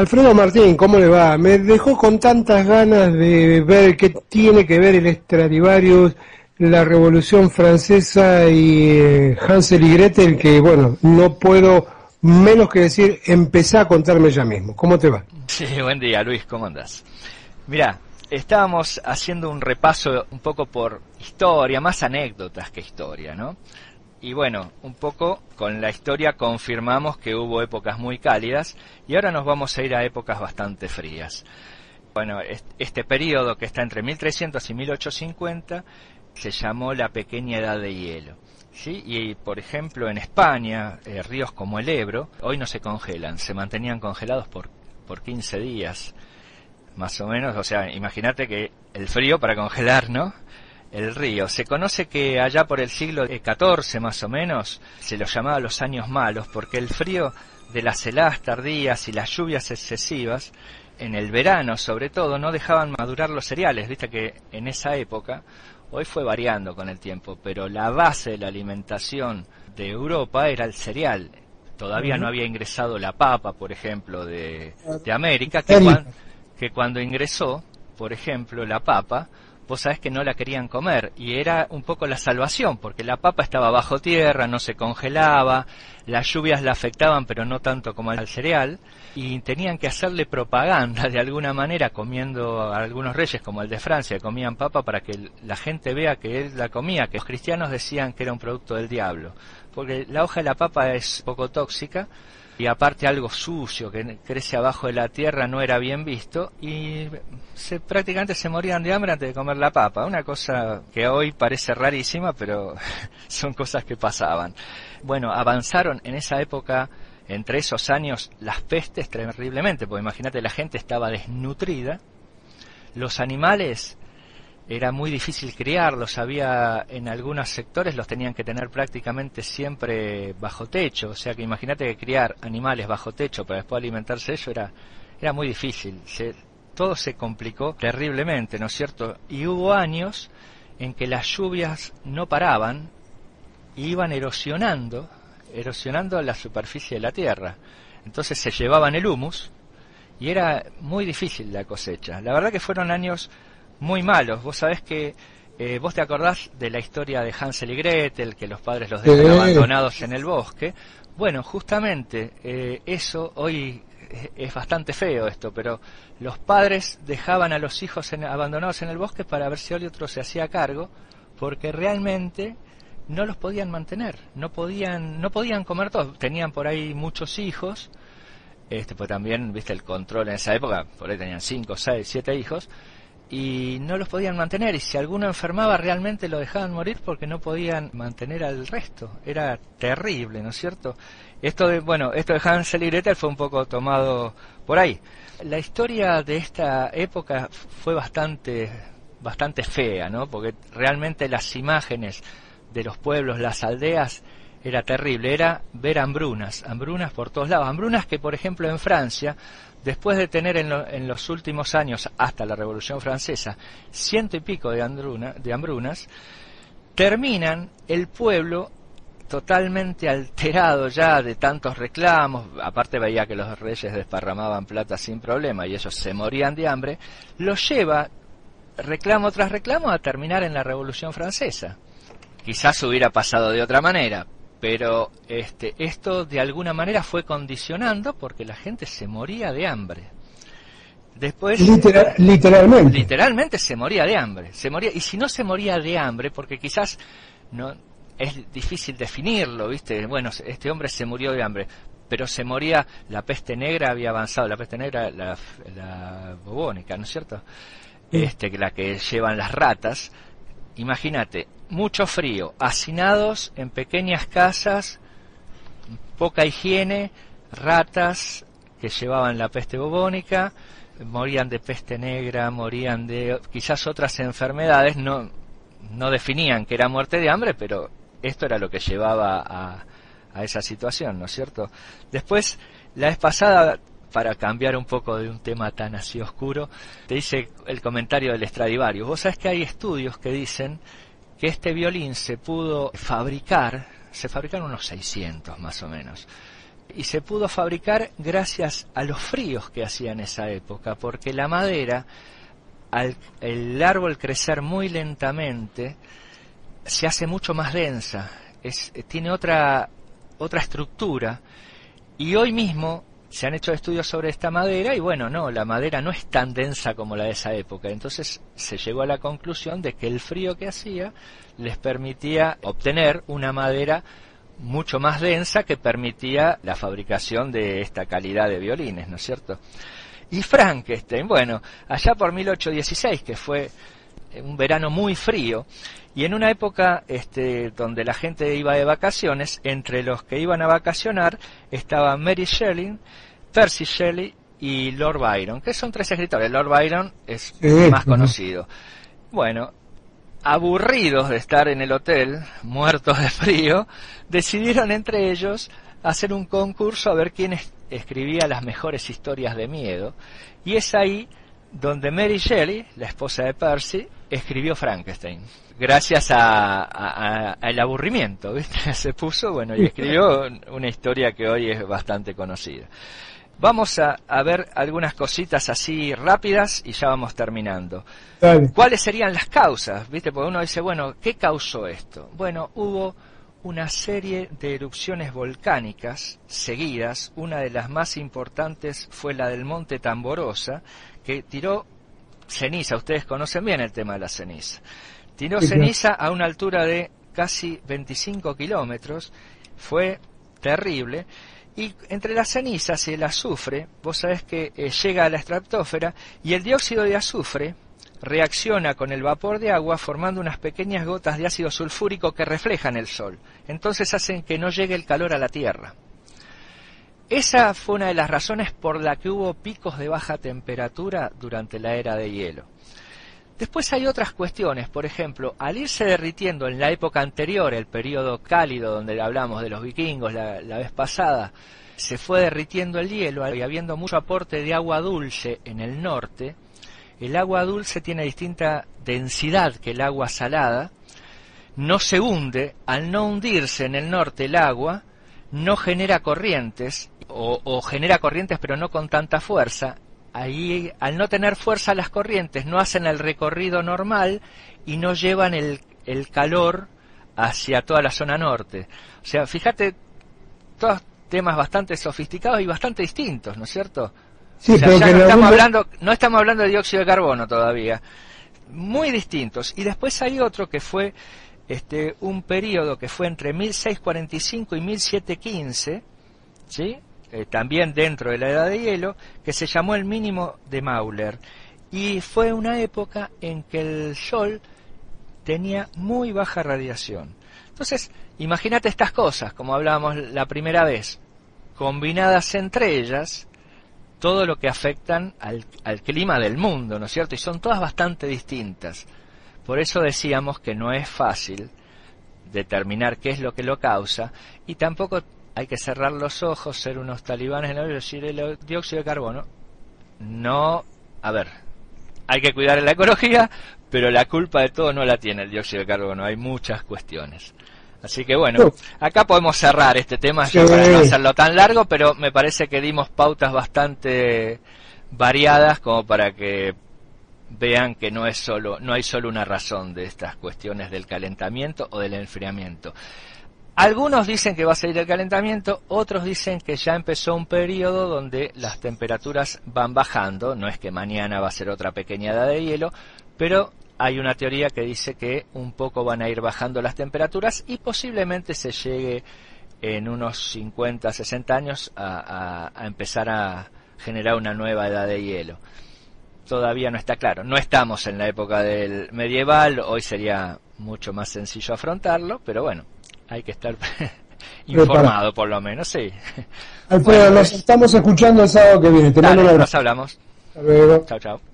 Alfredo Martín, ¿cómo le va? Me dejó con tantas ganas de ver qué tiene que ver el Stradivarius, la Revolución Francesa y eh, Hansel y Gretel, que bueno, no puedo menos que decir, empezá a contarme ya mismo. ¿Cómo te va? Sí, buen día Luis, ¿cómo andas? Mira, estábamos haciendo un repaso un poco por historia, más anécdotas que historia, ¿no? Y bueno, un poco con la historia confirmamos que hubo épocas muy cálidas y ahora nos vamos a ir a épocas bastante frías. Bueno, este periodo que está entre 1300 y 1850 se llamó la pequeña edad de hielo. ¿sí? Y por ejemplo en España, eh, ríos como el Ebro hoy no se congelan, se mantenían congelados por, por 15 días, más o menos. O sea, imagínate que el frío para congelar, ¿no? El río. Se conoce que allá por el siglo XIV más o menos se lo llamaba los años malos porque el frío de las heladas tardías y las lluvias excesivas en el verano sobre todo no dejaban madurar los cereales, viste que en esa época hoy fue variando con el tiempo, pero la base de la alimentación de Europa era el cereal. Todavía no había ingresado la papa, por ejemplo, de, de América, que, que cuando ingresó, por ejemplo, la papa, vos sabés que no la querían comer y era un poco la salvación porque la papa estaba bajo tierra, no se congelaba, las lluvias la afectaban pero no tanto como al cereal y tenían que hacerle propaganda de alguna manera comiendo a algunos reyes como el de Francia que comían papa para que la gente vea que él la comía, que los cristianos decían que era un producto del diablo, porque la hoja de la papa es poco tóxica y aparte algo sucio que crece abajo de la tierra no era bien visto y se, prácticamente se morían de hambre antes de comer la papa, una cosa que hoy parece rarísima, pero son cosas que pasaban. Bueno, avanzaron en esa época, entre esos años, las pestes terriblemente, porque imagínate, la gente estaba desnutrida, los animales era muy difícil criarlos, había en algunos sectores los tenían que tener prácticamente siempre bajo techo, o sea que imagínate que criar animales bajo techo para después alimentarse eso era, era muy difícil, todo se complicó terriblemente, ¿no es cierto? Y hubo años en que las lluvias no paraban y iban erosionando, erosionando la superficie de la tierra. Entonces se llevaban el humus y era muy difícil la cosecha. La verdad que fueron años muy malos. Vos sabés que eh, vos te acordás de la historia de Hansel y Gretel, que los padres los dejan abandonados en el bosque. Bueno, justamente eh, eso hoy es bastante feo esto, pero los padres dejaban a los hijos abandonados en el bosque para ver si otro se hacía cargo, porque realmente no los podían mantener, no podían, no podían comer todos, tenían por ahí muchos hijos, este, pues también, viste, el control en esa época, por ahí tenían cinco, seis, siete hijos, y no los podían mantener. Y si alguno enfermaba realmente lo dejaban morir porque no podían mantener al resto. Era terrible no es cierto esto de bueno esto de Hansel y Gretel fue un poco tomado por ahí. La historia de esta época fue bastante bastante fea no porque realmente las imágenes de los pueblos las aldeas era terrible era ver hambrunas hambrunas por todos lados. Hambrunas que por ejemplo en Francia después de tener en, los últimos años, hasta la Revolución Francesa, ciento y pico de, de hambrunas, terminan el pueblo totalmente alterado ya de tantos reclamos, aparte veía que los reyes desparramaban plata sin problema y ellos se morían de hambre, los lleva reclamo tras reclamo a terminar en la Revolución Francesa. Quizás hubiera pasado de otra manera, pero este, esto de alguna manera fue condicionando porque la gente se moría de hambre. Después, literalmente. Literalmente se moría de hambre. Se moría, y si no se moría de hambre, porque quizás no es difícil definirlo, ¿viste? Bueno, este hombre se murió de hambre, pero se moría, la peste negra había avanzado, la peste negra, la, la bubónica, ¿no es cierto? Este, la que llevan las ratas. Imagínate, mucho frío, hacinados en pequeñas casas, poca higiene, ratas que llevaban la peste bubónica, morían de peste negra, morían de quizás otras enfermedades, no, no definían que era muerte de hambre, pero esto era lo que llevaba a, a esa situación, ¿no es cierto? Después, la vez pasada, para cambiar un poco de un tema tan así oscuro, te dice el comentario del Stradivarius. Vos sabés que hay estudios que dicen que este violín se pudo fabricar, se fabricaron unos 600 más o menos, y se pudo fabricar gracias a los fríos que hacía en esa época, porque la madera, al el árbol crecer muy lentamente, se hace mucho más densa, es, tiene otra, otra estructura, y hoy mismo se han hecho estudios sobre esta madera y bueno, no, la madera no es tan densa como la de esa época. Entonces se llegó a la conclusión de que el frío que hacía les permitía obtener una madera mucho más densa que permitía la fabricación de esta calidad de violines, ¿no es cierto? Y Frankenstein, bueno, allá por 1816, que fue un verano muy frío, y en una época este, donde la gente iba de vacaciones, entre los que iban a vacacionar estaban Mary Shelley, Percy Shelley y Lord Byron, que son tres escritores. Lord Byron es más conocido. Bueno, aburridos de estar en el hotel, muertos de frío, decidieron entre ellos hacer un concurso a ver quién escribía las mejores historias de miedo. Y es ahí donde Mary Shelley, la esposa de Percy, escribió Frankenstein. Gracias al aburrimiento, ¿viste? Se puso, bueno, y escribió una historia que hoy es bastante conocida. Vamos a, ver algunas cositas así rápidas y ya vamos terminando. ¿Cuáles serían las causas? ¿Viste? Porque uno dice, bueno, ¿qué causó esto? Bueno, hubo una serie de erupciones volcánicas seguidas. Una de las más importantes fue la del monte Tamborosa, que tiró ceniza. Ustedes conocen bien el tema de la ceniza. Tiró ceniza a una altura de casi 25 kilómetros. Fue terrible. Y entre las cenizas y el azufre, vos sabés que eh, llega a la estratosfera y el dióxido de azufre reacciona con el vapor de agua formando unas pequeñas gotas de ácido sulfúrico que reflejan el sol. Entonces hacen que no llegue el calor a la Tierra. Esa fue una de las razones por la que hubo picos de baja temperatura durante la era de hielo. Después hay otras cuestiones, por ejemplo, al irse derritiendo en la época anterior, el periodo cálido donde hablamos de los vikingos la, vez pasada, se fue derritiendo el hielo y habiendo mucho aporte de agua dulce en el norte, el agua dulce tiene distinta densidad que el agua salada, no se hunde, al no hundirse en el norte el agua, no genera corrientes, o, o genera corrientes pero no con tanta fuerza, ahí al no tener fuerza las corrientes no hacen el recorrido normal y no llevan el, el calor hacia toda la zona norte. O sea, fíjate, todos temas bastante sofisticados y bastante distintos, ¿no es cierto? Sí, no estamos hablando, no estamos hablando de dióxido de carbono todavía. Muy distintos. Y después hay otro que fue este un periodo que fue entre 1645 y 1715, ¿sí? Eh, también dentro de la edad de hielo, que se llamó el mínimo de Mauler. Y fue una época en que el Sol tenía muy baja radiación. Entonces, imagínate estas cosas, como hablábamos la primera vez, combinadas entre ellas, todo lo que afectan al, al clima del mundo, ¿no es cierto? Y son todas bastante distintas. Por eso decíamos que no es fácil determinar qué es lo que lo causa y tampoco hay que cerrar los ojos, ser unos talibanes en el decir el dióxido de carbono. No, a ver, hay que cuidar la ecología, pero la culpa de todo no la tiene el dióxido de carbono, hay muchas cuestiones. Así que bueno, acá podemos cerrar este tema para no hacerlo tan largo, pero me parece que dimos pautas bastante variadas como para que vean que no es solo no hay solo una razón de estas cuestiones del calentamiento o del enfriamiento. Algunos dicen que va a seguir el calentamiento, otros dicen que ya empezó un periodo donde las temperaturas van bajando, no es que mañana va a ser otra pequeña edad de hielo, pero hay una teoría que dice que un poco van a ir bajando las temperaturas y posiblemente se llegue en unos 50, 60 años a, empezar a generar una nueva edad de hielo. Todavía no está claro. No estamos en la época del medieval, hoy sería mucho más sencillo afrontarlo, pero bueno, hay que estar informado por lo menos, sí. Alfredo, nos estamos escuchando el sábado que viene. Te mando un abrazo. Nos hablamos. Hasta luego. Chao, chao.